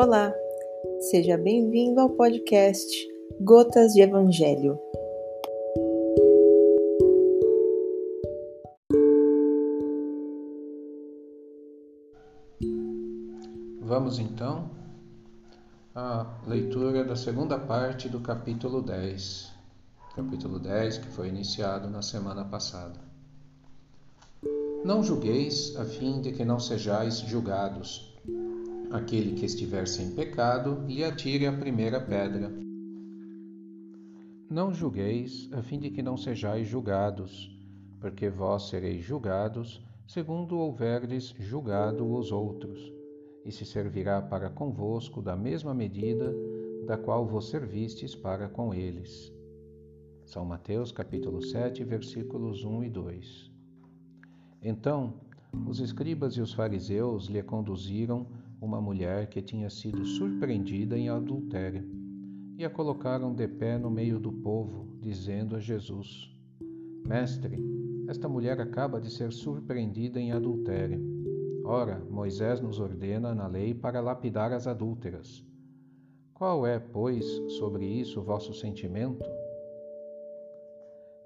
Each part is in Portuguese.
Olá, seja bem-vindo ao podcast Gotas de Evangelho. Vamos então à leitura da segunda parte do capítulo 10. Capítulo 10 que foi iniciado na semana passada. Não julgueis a fim de que não sejais julgados. Aquele que estiver sem pecado, lhe atire a primeira pedra. Não julgueis, a fim de que não sejais julgados, porque vós sereis julgados, segundo houverdes julgado os outros, e se servirá para convosco da mesma medida da qual vos servistes para com eles. São Mateus capítulo 7, versículos 1 e 2. Então, os escribas e os fariseus lhe conduziram uma mulher que tinha sido surpreendida em adultério, e a colocaram de pé no meio do povo, dizendo a Jesus: Mestre, esta mulher acaba de ser surpreendida em adultério. Ora, Moisés nos ordena na lei para lapidar as adúlteras. Qual é, pois, sobre isso vosso sentimento?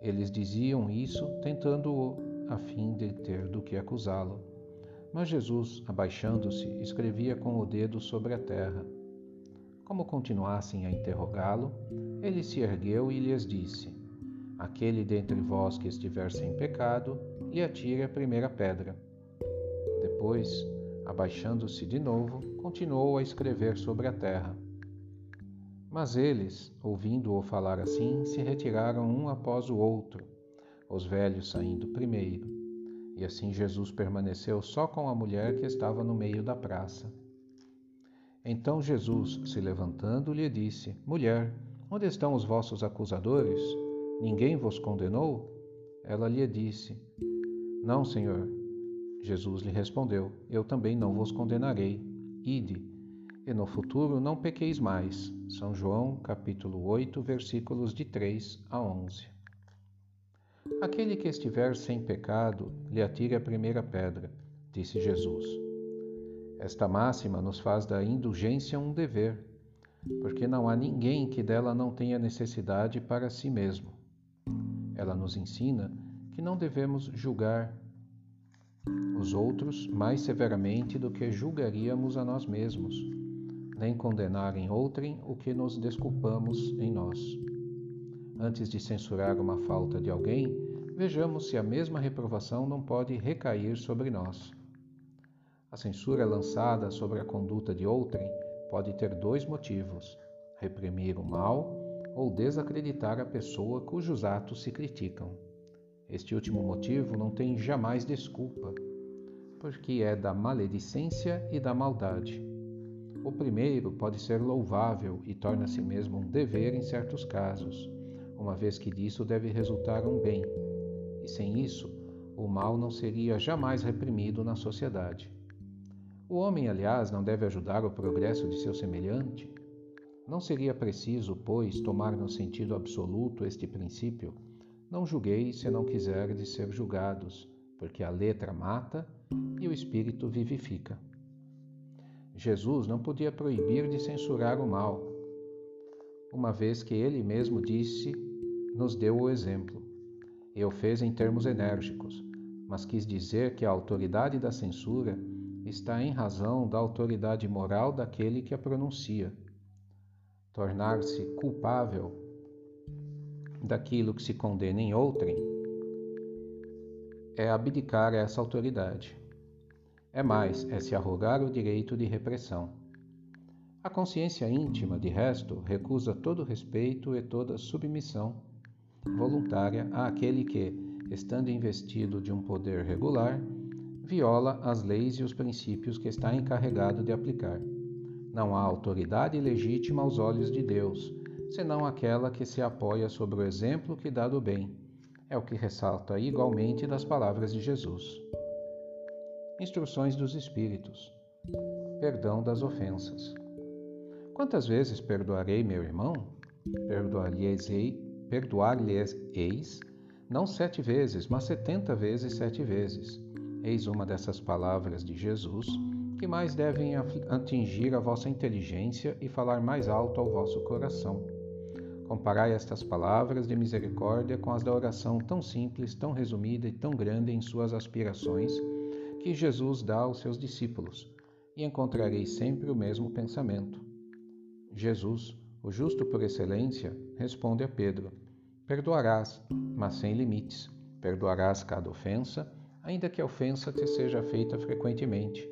Eles diziam isso, tentando-o a fim de ter do que acusá-lo. Mas Jesus, abaixando-se, escrevia com o dedo sobre a terra. Como continuassem a interrogá-lo, ele se ergueu e lhes disse: Aquele dentre vós que estiver sem pecado, lhe atire a primeira pedra. Depois, abaixando-se de novo, continuou a escrever sobre a terra. Mas eles, ouvindo-o falar assim, se retiraram um após o outro, os velhos saindo primeiro. E assim Jesus permaneceu só com a mulher que estava no meio da praça. Então Jesus, se levantando, lhe disse: Mulher, onde estão os vossos acusadores? Ninguém vos condenou? Ela lhe disse: Não, Senhor. Jesus lhe respondeu: Eu também não vos condenarei. Ide, e no futuro não pequeis mais. São João, capítulo 8, versículos de 3 a 11. Aquele que estiver sem pecado, lhe atire a primeira pedra, disse Jesus. Esta máxima nos faz da indulgência um dever, porque não há ninguém que dela não tenha necessidade para si mesmo. Ela nos ensina que não devemos julgar os outros mais severamente do que julgaríamos a nós mesmos, nem condenar em outrem o que nos desculpamos em nós. Antes de censurar uma falta de alguém, vejamos se a mesma reprovação não pode recair sobre nós. A censura lançada sobre a conduta de outrem pode ter dois motivos: reprimir o mal ou desacreditar a pessoa cujos atos se criticam. Este último motivo não tem jamais desculpa, porque é da maledicência e da maldade. O primeiro pode ser louvável e torna-se mesmo um dever em certos casos uma vez que disso deve resultar um bem, e sem isso, o mal não seria jamais reprimido na sociedade. O homem, aliás, não deve ajudar o progresso de seu semelhante? Não seria preciso, pois, tomar no sentido absoluto este princípio? Não julgueis se não quiserdes ser julgados, porque a letra mata e o espírito vivifica. Jesus não podia proibir de censurar o mal, uma vez que ele mesmo disse nos deu o exemplo. E o fez em termos enérgicos, mas quis dizer que a autoridade da censura está em razão da autoridade moral daquele que a pronuncia. Tornar-se culpável daquilo que se condena em outrem é abdicar essa autoridade. É mais, é se arrogar o direito de repressão. A consciência íntima, de resto, recusa todo respeito e toda submissão voluntária àquele que, estando investido de um poder regular, viola as leis e os princípios que está encarregado de aplicar. Não há autoridade legítima aos olhos de Deus, senão aquela que se apoia sobre o exemplo que dá do bem. É o que ressalta igualmente das palavras de Jesus. Instruções dos Espíritos. Perdão das ofensas. Quantas vezes perdoarei meu irmão? Perdoar-lhe-ei perdoar-lhes-eis, não sete vezes, mas setenta vezes sete vezes. Eis uma dessas palavras de Jesus que mais devem atingir a vossa inteligência e falar mais alto ao vosso coração. Comparai estas palavras de misericórdia com as da oração tão simples, tão resumida e tão grande em suas aspirações que Jesus dá aos seus discípulos, e encontrareis sempre o mesmo pensamento. Jesus, o justo por excelência, responde a Pedro: Perdoarás, mas sem limites. Perdoarás cada ofensa, ainda que a ofensa te seja feita frequentemente.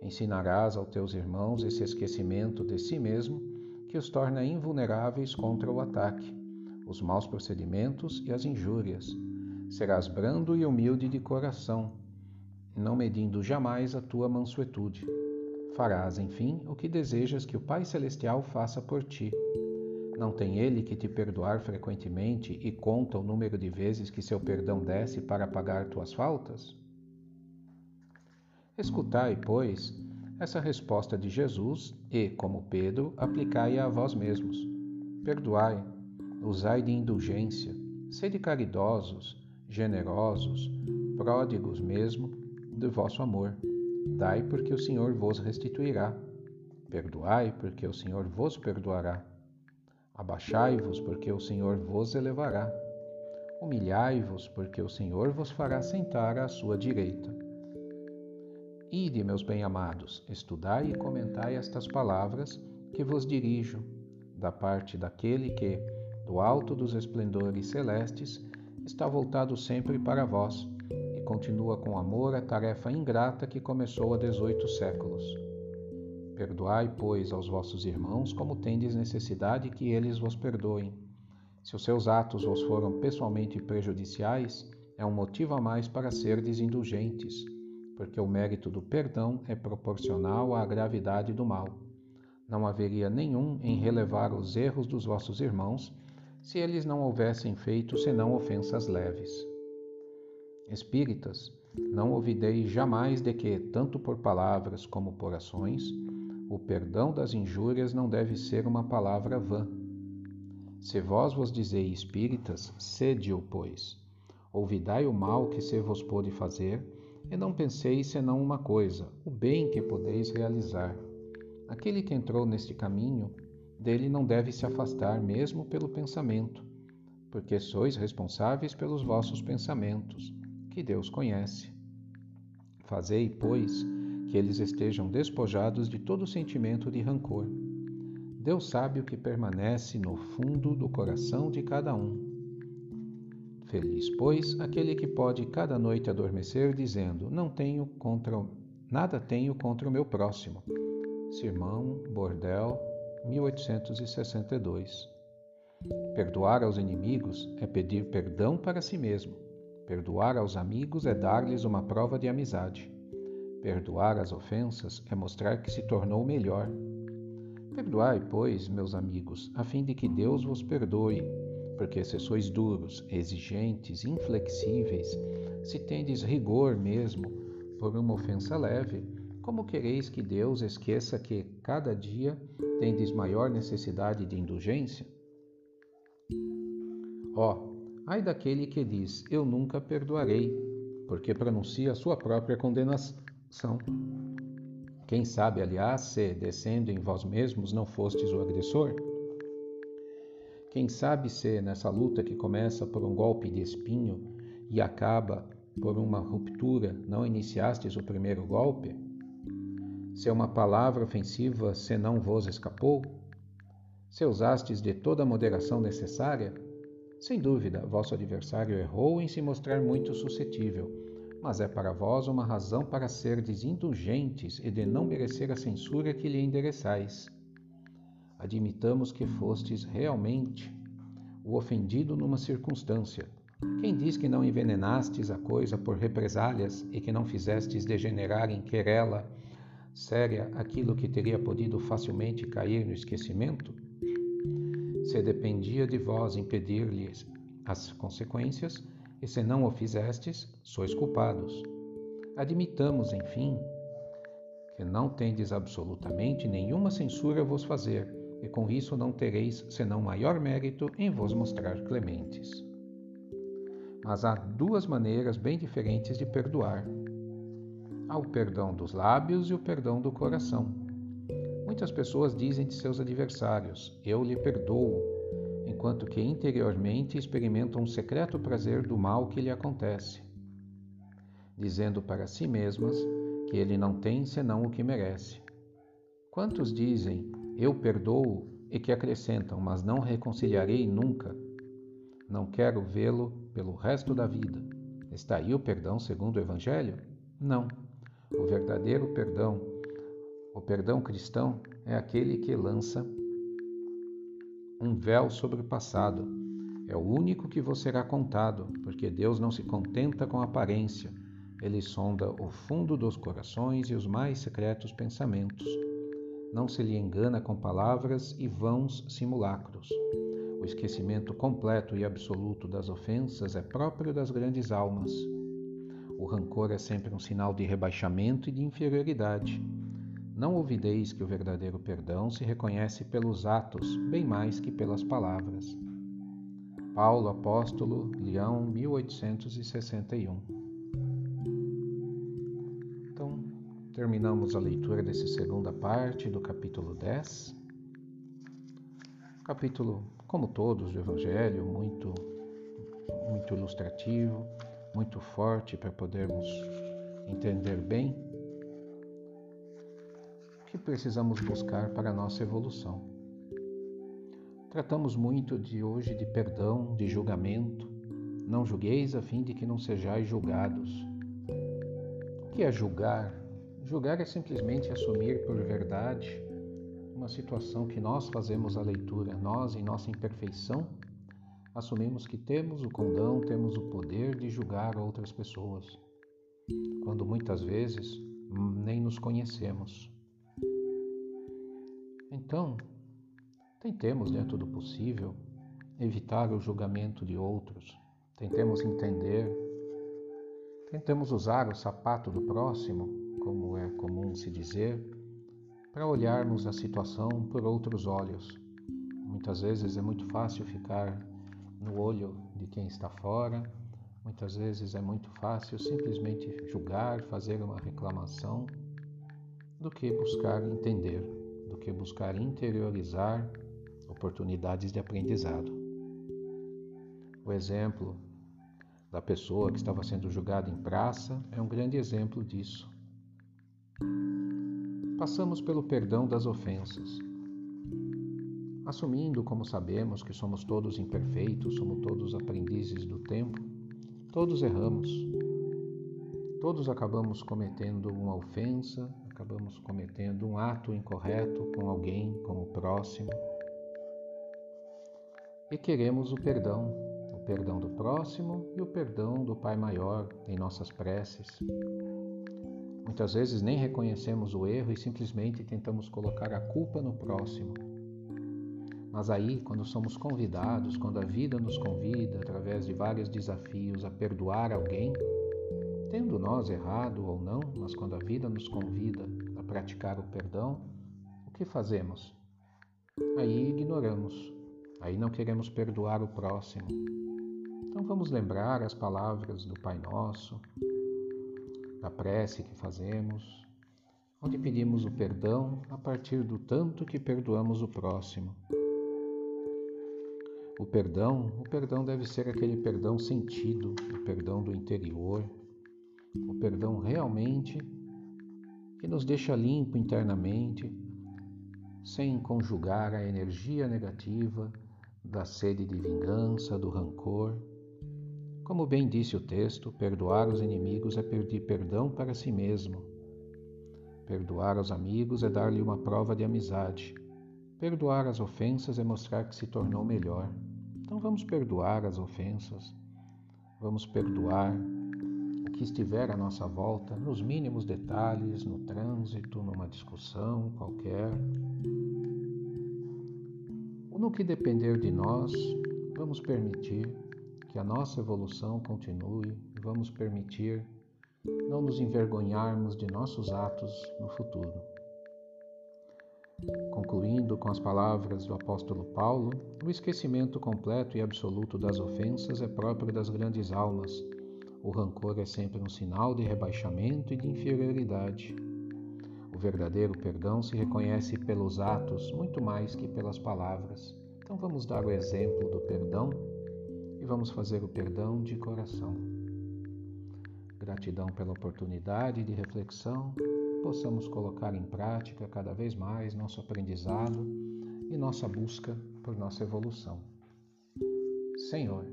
Ensinarás aos teus irmãos esse esquecimento de si mesmo que os torna invulneráveis contra o ataque, os maus procedimentos e as injúrias. Serás brando e humilde de coração, não medindo jamais a tua mansuetude. Farás, enfim, o que desejas que o Pai Celestial faça por ti. Não tem ele que te perdoar frequentemente e conta o número de vezes que seu perdão desce para pagar tuas faltas? Escutai, pois, essa resposta de Jesus e, como Pedro, aplicai-a a vós mesmos. Perdoai, usai de indulgência, sede caridosos, generosos, pródigos mesmo de vosso amor. Dai, porque o Senhor vos restituirá. Perdoai, porque o Senhor vos perdoará. Abaixai-vos, porque o Senhor vos elevará. Humilhai-vos, porque o Senhor vos fará sentar à sua direita. Ide, meus bem-amados, estudai e comentai estas palavras que vos dirijo, da parte daquele que, do alto dos esplendores celestes, está voltado sempre para vós e continua com amor a tarefa ingrata que começou há dezoito séculos. Perdoai, pois, aos vossos irmãos como tendes necessidade que eles vos perdoem. Se os seus atos vos foram pessoalmente prejudiciais, é um motivo a mais para serdes indulgentes, porque o mérito do perdão é proporcional à gravidade do mal. Não haveria nenhum em relevar os erros dos vossos irmãos se eles não houvessem feito senão ofensas leves. Espíritas, não ouvideis jamais de que, tanto por palavras como por ações, o perdão das injúrias não deve ser uma palavra vã. Se vós vos dizeis espíritas, sede-o, pois. Ouvidai o mal que se vos pôde fazer, e não penseis senão uma coisa, o bem que podeis realizar. Aquele que entrou neste caminho, dele não deve se afastar mesmo pelo pensamento, porque sois responsáveis pelos vossos pensamentos, que Deus conhece. Fazei, pois, que eles estejam despojados de todo sentimento de rancor. Deus sabe o que permanece no fundo do coração de cada um. Feliz, pois, aquele que pode cada noite adormecer dizendo: Não tenho contra nada tenho contra o meu próximo. Sermão, Bordel, 1862. Perdoar aos inimigos é pedir perdão para si mesmo. Perdoar aos amigos é dar-lhes uma prova de amizade. Perdoar as ofensas é mostrar que se tornou melhor. Perdoai, pois, meus amigos, a fim de que Deus vos perdoe, porque se sois duros, exigentes, inflexíveis, se tendes rigor mesmo por uma ofensa leve, como quereis que Deus esqueça que cada dia tendes maior necessidade de indulgência? Ó, oh, ai daquele que diz: Eu nunca perdoarei, porque pronuncia a sua própria condenação são. Quem sabe, aliás, se, descendo em vós mesmos, não fostes o agressor? Quem sabe se, nessa luta que começa por um golpe de espinho e acaba por uma ruptura, não iniciastes o primeiro golpe? Se uma palavra ofensiva se não vos escapou? Se usastes de toda a moderação necessária? Sem dúvida, vosso adversário errou em se mostrar muito suscetível mas é para vós uma razão para serdes indulgentes e de não merecer a censura que lhe endereçais. Admitamos que fostes realmente o ofendido numa circunstância. Quem diz que não envenenastes a coisa por represálias e que não fizestes degenerar em querela séria aquilo que teria podido facilmente cair no esquecimento? Se dependia de vós impedir-lhes as consequências, e se não o fizestes, sois culpados. Admitamos, enfim, que não tendes absolutamente nenhuma censura a vos fazer, e com isso não tereis senão maior mérito em vos mostrar clementes. Mas há duas maneiras bem diferentes de perdoar. Há o perdão dos lábios e o perdão do coração. Muitas pessoas dizem de seus adversários: Eu lhe perdoo, enquanto que interiormente experimentam um secreto prazer do mal que lhe acontece, dizendo para si mesmas que ele não tem senão o que merece. Quantos dizem: Eu perdoo e que acrescentam, mas não reconciliarei nunca? Não quero vê-lo pelo resto da vida. Está aí o perdão segundo o Evangelho? Não. O verdadeiro perdão, o perdão cristão, é aquele que lança um véu sobre o passado. É o único que vos será contado, porque Deus não se contenta com aparência. Ele sonda o fundo dos corações e os mais secretos pensamentos. Não se lhe engana com palavras e vãos simulacros. O esquecimento completo e absoluto das ofensas é próprio das grandes almas. O rancor é sempre um sinal de rebaixamento e de inferioridade. Não ouvideis que o verdadeiro perdão se reconhece pelos atos, bem mais que pelas palavras. Paulo Apóstolo, Leão, 1861. Então, terminamos a leitura dessa segunda parte do capítulo 10. Capítulo como todos do Evangelho, muito, muito ilustrativo, muito forte para podermos entender bem que precisamos buscar para a nossa evolução. Tratamos muito de hoje de perdão, de julgamento. Não julgueis a fim de que não sejais julgados. O que é julgar? Julgar é simplesmente assumir por verdade uma situação que nós fazemos a leitura, nós, em nossa imperfeição, assumimos que temos o condão, temos o poder de julgar outras pessoas, quando muitas vezes nem nos conhecemos. Então, tentemos, dentro do possível, evitar o julgamento de outros, tentemos entender, tentemos usar o sapato do próximo, como é comum se dizer, para olharmos a situação por outros olhos. Muitas vezes é muito fácil ficar no olho de quem está fora, muitas vezes é muito fácil simplesmente julgar, fazer uma reclamação, do que buscar entender, do que buscar interiorizar oportunidades de aprendizado. O exemplo da pessoa que estava sendo julgada em praça é um grande exemplo disso passamos pelo perdão das ofensas. Assumindo, como sabemos, que somos todos imperfeitos, somos todos aprendizes do tempo, todos erramos. Todos acabamos cometendo uma ofensa, acabamos cometendo um ato incorreto com alguém, com o próximo. E queremos o perdão, o perdão do próximo e o perdão do Pai Maior em nossas preces. Muitas vezes nem reconhecemos o erro e simplesmente tentamos colocar a culpa no próximo. Mas aí, quando somos convidados, quando a vida nos convida, através de vários desafios, a perdoar alguém, tendo nós errado ou não, mas quando a vida nos convida a praticar o perdão, o que fazemos? Aí ignoramos, aí não queremos perdoar o próximo. Então vamos lembrar as palavras do Pai Nosso, da prece que fazemos, onde pedimos o perdão a partir do tanto que perdoamos o próximo. O perdão, o perdão deve ser aquele perdão sentido, o perdão do interior, o perdão realmente que nos deixa limpo internamente, sem conjugar a energia negativa da sede de vingança, do rancor como bem disse o texto, perdoar os inimigos é pedir perdão para si mesmo. Perdoar os amigos é dar-lhe uma prova de amizade. Perdoar as ofensas é mostrar que se tornou melhor. Então vamos perdoar as ofensas. Vamos perdoar que estiver à nossa volta, nos mínimos detalhes, no trânsito, numa discussão qualquer. No que depender de nós, vamos permitir que a nossa evolução continue vamos permitir não nos envergonharmos de nossos atos no futuro. Concluindo com as palavras do apóstolo Paulo, o esquecimento completo e absoluto das ofensas é próprio das grandes almas. O rancor é sempre um sinal de rebaixamento e de inferioridade. O verdadeiro perdão se reconhece pelos atos muito mais que pelas palavras. Então vamos dar o exemplo do perdão e vamos fazer o perdão de coração. Gratidão pela oportunidade de reflexão, possamos colocar em prática cada vez mais nosso aprendizado e nossa busca por nossa evolução. Senhor,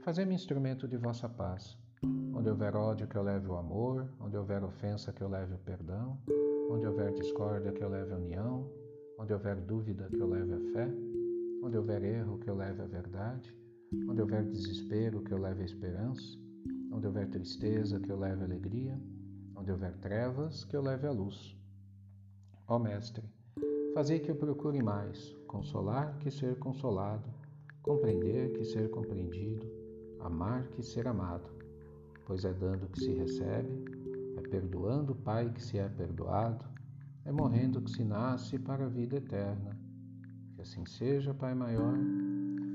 fazei-me instrumento de vossa paz. Onde houver ódio, que eu leve o amor, onde houver ofensa, que eu leve o perdão, onde houver discórdia, que eu leve a união, onde houver dúvida, que eu leve a fé, onde houver erro, que eu leve a verdade, onde houver desespero, que eu leve a esperança, onde houver tristeza, que eu leve a alegria, onde houver trevas, que eu leve a luz. Ó Mestre, fazei que eu procure mais consolar que ser consolado, compreender que ser compreendido, amar que ser amado, pois é dando que se recebe, é perdoando o Pai que se é perdoado, é morrendo que se nasce para a vida eterna. Que assim seja, Pai maior,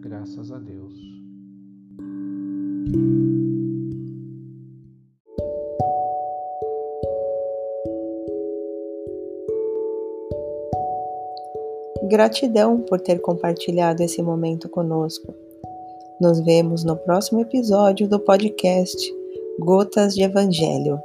graças a Deus. Gratidão por ter compartilhado esse momento conosco. Nos vemos no próximo episódio do podcast Gotas de Evangelho.